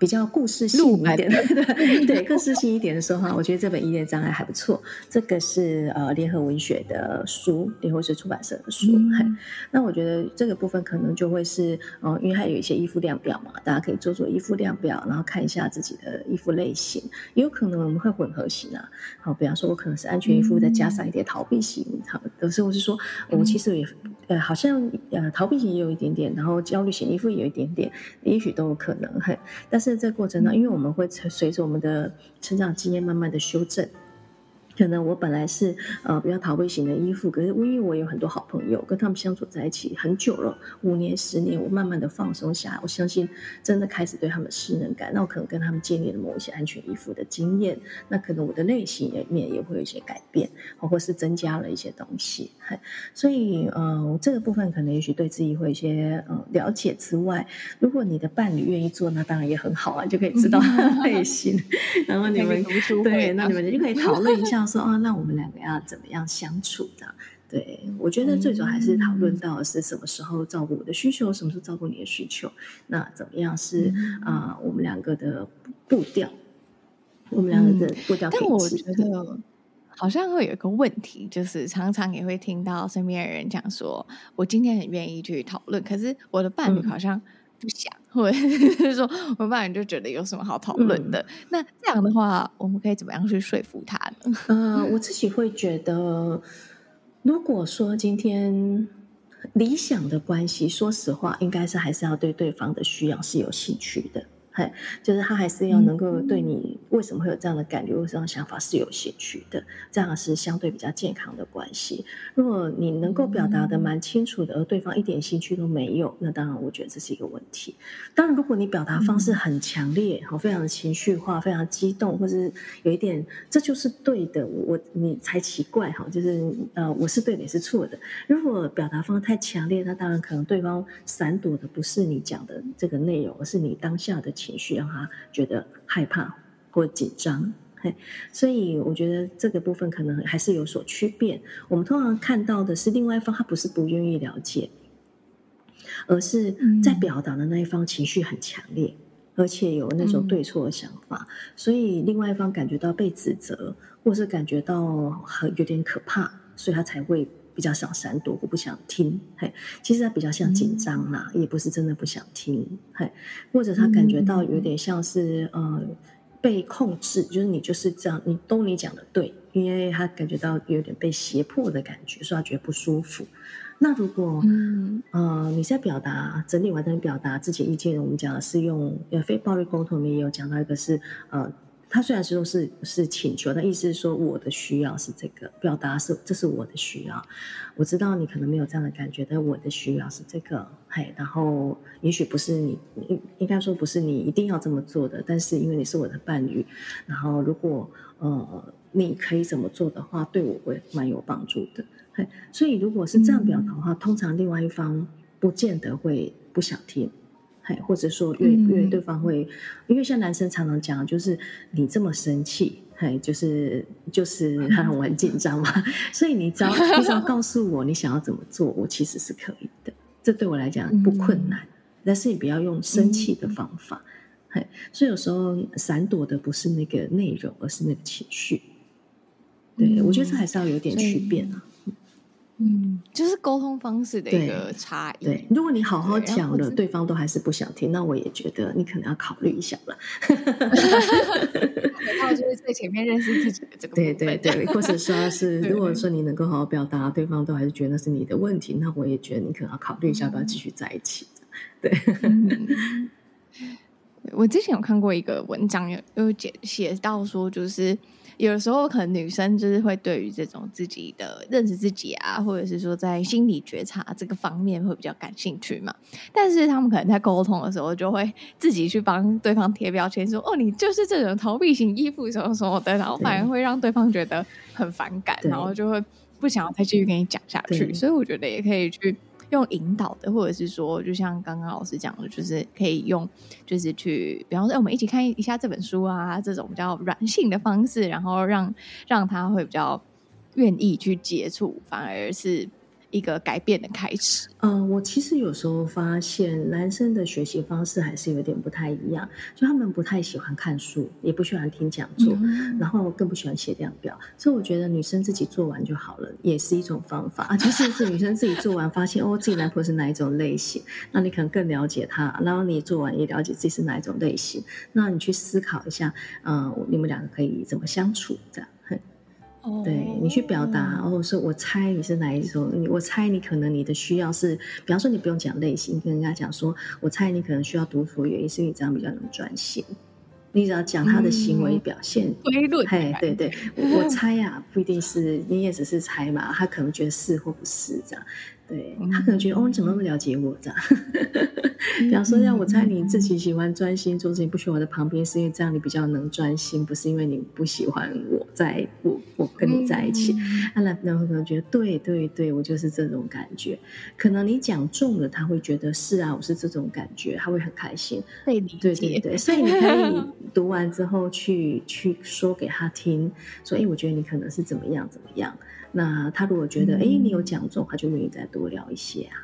比较故事性一点的，对，故事性一点的说话，我觉得这本《依恋障碍》还不错。这个是呃联合文学的书，联合是出版社的书。嗯、那我觉得这个部分可能就会是，呃，因为还有一些依附量表嘛，大家可以做做依附量表，然后看一下自己的依附类型。也有可能我们会混合型啊，好，比方说我可能是安全依附，再加上一点逃避型。好，有时候是说我其实也呃好像呃逃避型也有一点点，然后焦虑型依附也有一点点，也许都有可能。嘿，但是。是在这个过程中，因为我们会随着我们的成长经验慢慢的修正。可能我本来是呃比较逃避型的依附，可是因为我有很多好朋友，跟他们相处在一起很久了，五年、十年，我慢慢的放松下来，我相信真的开始对他们信任感，那我可能跟他们建立了某一些安全依附的经验，那可能我的内心里面也会有一些改变，或是增加了一些东西。所以呃这个部分可能也许对自己会有一些呃了解之外，如果你的伴侣愿意做，那当然也很好啊，就可以知道他的内心，然后你们对，那你们就可以讨论一下。说啊，那我们两个要怎么样相处的？对，我觉得最主要还是讨论到是什么时候照顾我的需求，什么时候照顾你的需求。那怎么样是啊、呃，我们两个的步调，我们两个的步调、嗯。但我觉得好像会有一个问题，就是常常也会听到身边的人讲说，我今天很愿意去讨论，可是我的伴侣好像不想。嗯或者是说，我爸你就觉得有什么好讨论的？嗯、那这样的话，我们可以怎么样去说服他呢？呃，我自己会觉得，如果说今天理想的关系，说实话，应该是还是要对对方的需要是有兴趣的。嘿，就是他还是要能够对你为什么会有这样的感觉、为什么想法是有兴趣的，这样是相对比较健康的关系。如果你能够表达的蛮清楚的，而对方一点兴趣都没有，那当然我觉得这是一个问题。当然，如果你表达方式很强烈，好，非常的情绪化，非常激动，或者是有一点这就是对的，我你才奇怪哈，就是呃我是对的，也是错的。如果表达方式太强烈，那当然可能对方闪躲的不是你讲的这个内容，而是你当下的。情绪让他觉得害怕或紧张，嘿，所以我觉得这个部分可能还是有所区别。我们通常看到的是另外一方，他不是不愿意了解，而是在表达的那一方情绪很强烈，而且有那种对错的想法，所以另外一方感觉到被指责，或是感觉到很有点可怕，所以他才会。比较想闪躲，我不想听，嘿，其实他比较像紧张啦，嗯、也不是真的不想听，嘿，或者他感觉到有点像是、嗯、呃被控制，就是你就是这样，你都你讲的对，因为他感觉到有点被胁迫的感觉，所以他觉得不舒服。那如果嗯呃你在表达整理完整表达自己意见，我们讲的是用呃非暴力沟通里面也有讲到一个是呃。他虽然说是是请求，但意思是说我的需要是这个表达是这是我的需要。我知道你可能没有这样的感觉，但我的需要是这个。嘿，然后也许不是你应应该说不是你一定要这么做的，但是因为你是我的伴侣，然后如果呃你可以怎么做的话，对我会蛮有帮助的。嘿，所以如果是这样表达的话，通常另外一方不见得会不想听。或者说越越对方会，因为像男生常常讲，就是你这么生气，嘿，就是就是他很玩紧张嘛，所以你只要你只要告诉我你想要怎么做，我其实是可以的，这对我来讲不困难，但是你不要用生气的方法，嘿，所以有时候闪躲的不是那个内容，而是那个情绪，对，我觉得这还是要有点区别啊。嗯，就是沟通方式的一个差异。对，如果你好好讲了，对方都还是不想听，那我也觉得你可能要考虑一下了。然后就是在前面认识自己的这个。对对对，或者说是，如果说你能够好好表达，对方都还是觉得那是你的问题，那我也觉得你可能要考虑一下，要不要继续在一起。对。我之前有看过一个文章，有有写写到说，就是。有的时候，可能女生就是会对于这种自己的认识自己啊，或者是说在心理觉察这个方面会比较感兴趣嘛。但是他们可能在沟通的时候，就会自己去帮对方贴标签，说：“哦，你就是这种逃避型依附什么什么的。”然后反而会让对方觉得很反感，然后就会不想要再继续跟你讲下去。所以我觉得也可以去。用引导的，或者是说，就像刚刚老师讲的，就是可以用，就是去，比方说，我们一起看一下这本书啊，这种比较软性的方式，然后让让他会比较愿意去接触，反而是。一个改变的开始。嗯、呃，我其实有时候发现男生的学习方式还是有点不太一样，就他们不太喜欢看书，也不喜欢听讲座，嗯、然后更不喜欢写量表。所以我觉得女生自己做完就好了，也是一种方法啊。其实是女生自己做完，发现 哦，自己男朋友是哪一种类型，那你可能更了解他。然后你做完也了解自己是哪一种类型，那你去思考一下，嗯、呃，你们两个可以怎么相处这样。哦、对你去表达，或者说我猜你是哪一种，你我猜你可能你的需要是，比方说你不用讲类型，跟人家讲说，我猜你可能需要独处，原因是因为这样比较能专心。你只要讲他的行为表现，嘿，对对，我猜呀、啊，不一定是，你也只是猜嘛，他可能觉得是或不是这样。对，他可能觉得哦，你怎么那么了解我这样？比方说，让我猜你自己喜欢专心做事情，不喜欢我在旁边，是因为这样你比较能专心，不是因为你不喜欢我在我我跟你在一起。那然后可能觉得对对对，我就是这种感觉。可能你讲中了，他会觉得是啊，我是这种感觉，他会很开心。被理解。对对对，所以你可以读完之后去去说给他听，说哎，我觉得你可能是怎么样怎么样。那他如果觉得哎、嗯，你有讲中，他就愿意再多聊一些啊。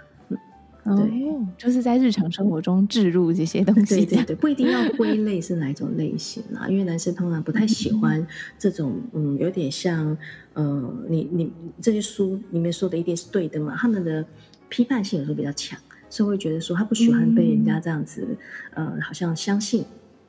嗯，对，哦、就是在日常生活中置入这些东西。对对对，不一定要归类是哪一种类型啊，因为男生通常不太喜欢这种，嗯，有点像，呃，你你这些书里面说的一定是对的嘛？他们的批判性有时候比较强，所以会觉得说他不喜欢被人家这样子，嗯、呃，好像相信。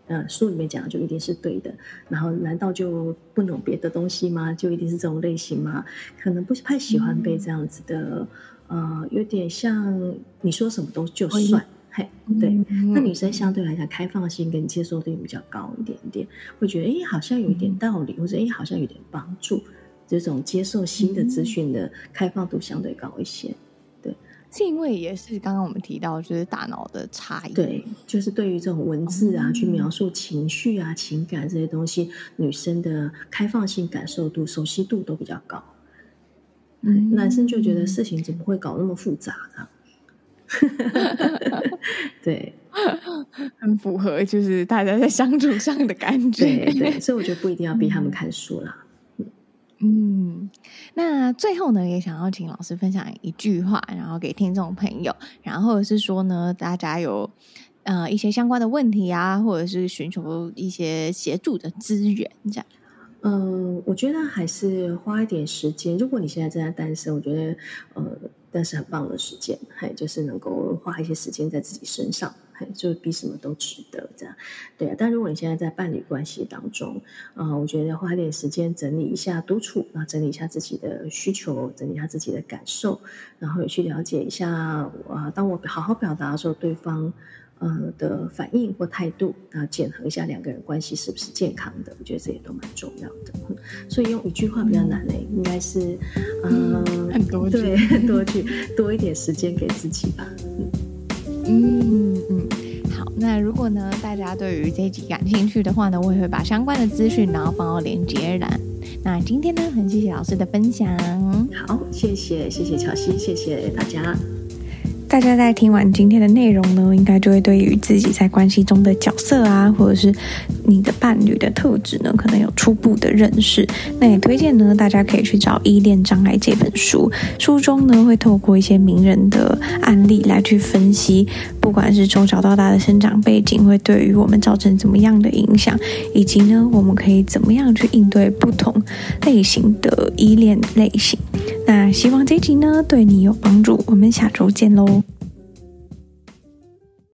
呃，书里面讲的就一定是对的，然后难道就不能有别的东西吗？就一定是这种类型吗？可能不是太喜欢被这样子的，嗯、呃，有点像你说什么都就算，嘿，对、嗯。那女生相对来讲开放性跟接受度比较高一点点，会觉得哎，好像有一点道理，嗯、或者哎，好像有点帮助，这种接受新的资讯的开放度相对高一些。是因为也是刚刚我们提到，就是大脑的差异。对，就是对于这种文字啊，嗯、去描述情绪啊、情感这些东西，女生的开放性、感受度、熟悉度都比较高。嗯，男生就觉得事情怎么会搞那么复杂呢？对，很符合就是大家在相处上的感觉。对对，所以我觉得不一定要逼他们看书啦。嗯，那最后呢，也想要请老师分享一句话，然后给听众朋友，然后是说呢，大家有呃一些相关的问题啊，或者是寻求一些协助的资源，这样。嗯，我觉得还是花一点时间。如果你现在正在单身，我觉得呃，但是很棒的时间，嘿就是能够花一些时间在自己身上。就比什么都值得这样，对啊。但如果你现在在伴侣关系当中，啊、呃，我觉得花一点时间整理一下独处，然后整理一下自己的需求，整理一下自己的感受，然后也去了解一下啊、当我好好表达的时候，对方呃的反应或态度，然后检核一下两个人关系是不是健康的，我觉得这也都蛮重要的。所以用一句话比较难嘞，应该是嗯，嗯，很多句，对，很多句，多一点时间给自己吧。嗯嗯嗯，好，那如果呢，大家对于这一集感兴趣的话呢，我也会把相关的资讯然后放到连接栏。那今天呢，很谢谢老师的分享。好，谢谢谢谢乔西，谢谢大家。大家在听完今天的内容呢，应该就会对于自己在关系中的角色啊，或者是你的伴侣的特质呢，可能有初步的认识。那也推荐呢，大家可以去找《依恋障碍》这本书，书中呢会透过一些名人的案例来去分析，不管是从小到大的生长背景会对于我们造成怎么样的影响，以及呢我们可以怎么样去应对不同类型的依恋类型。那希望这集呢对你有帮助，我们下周见喽。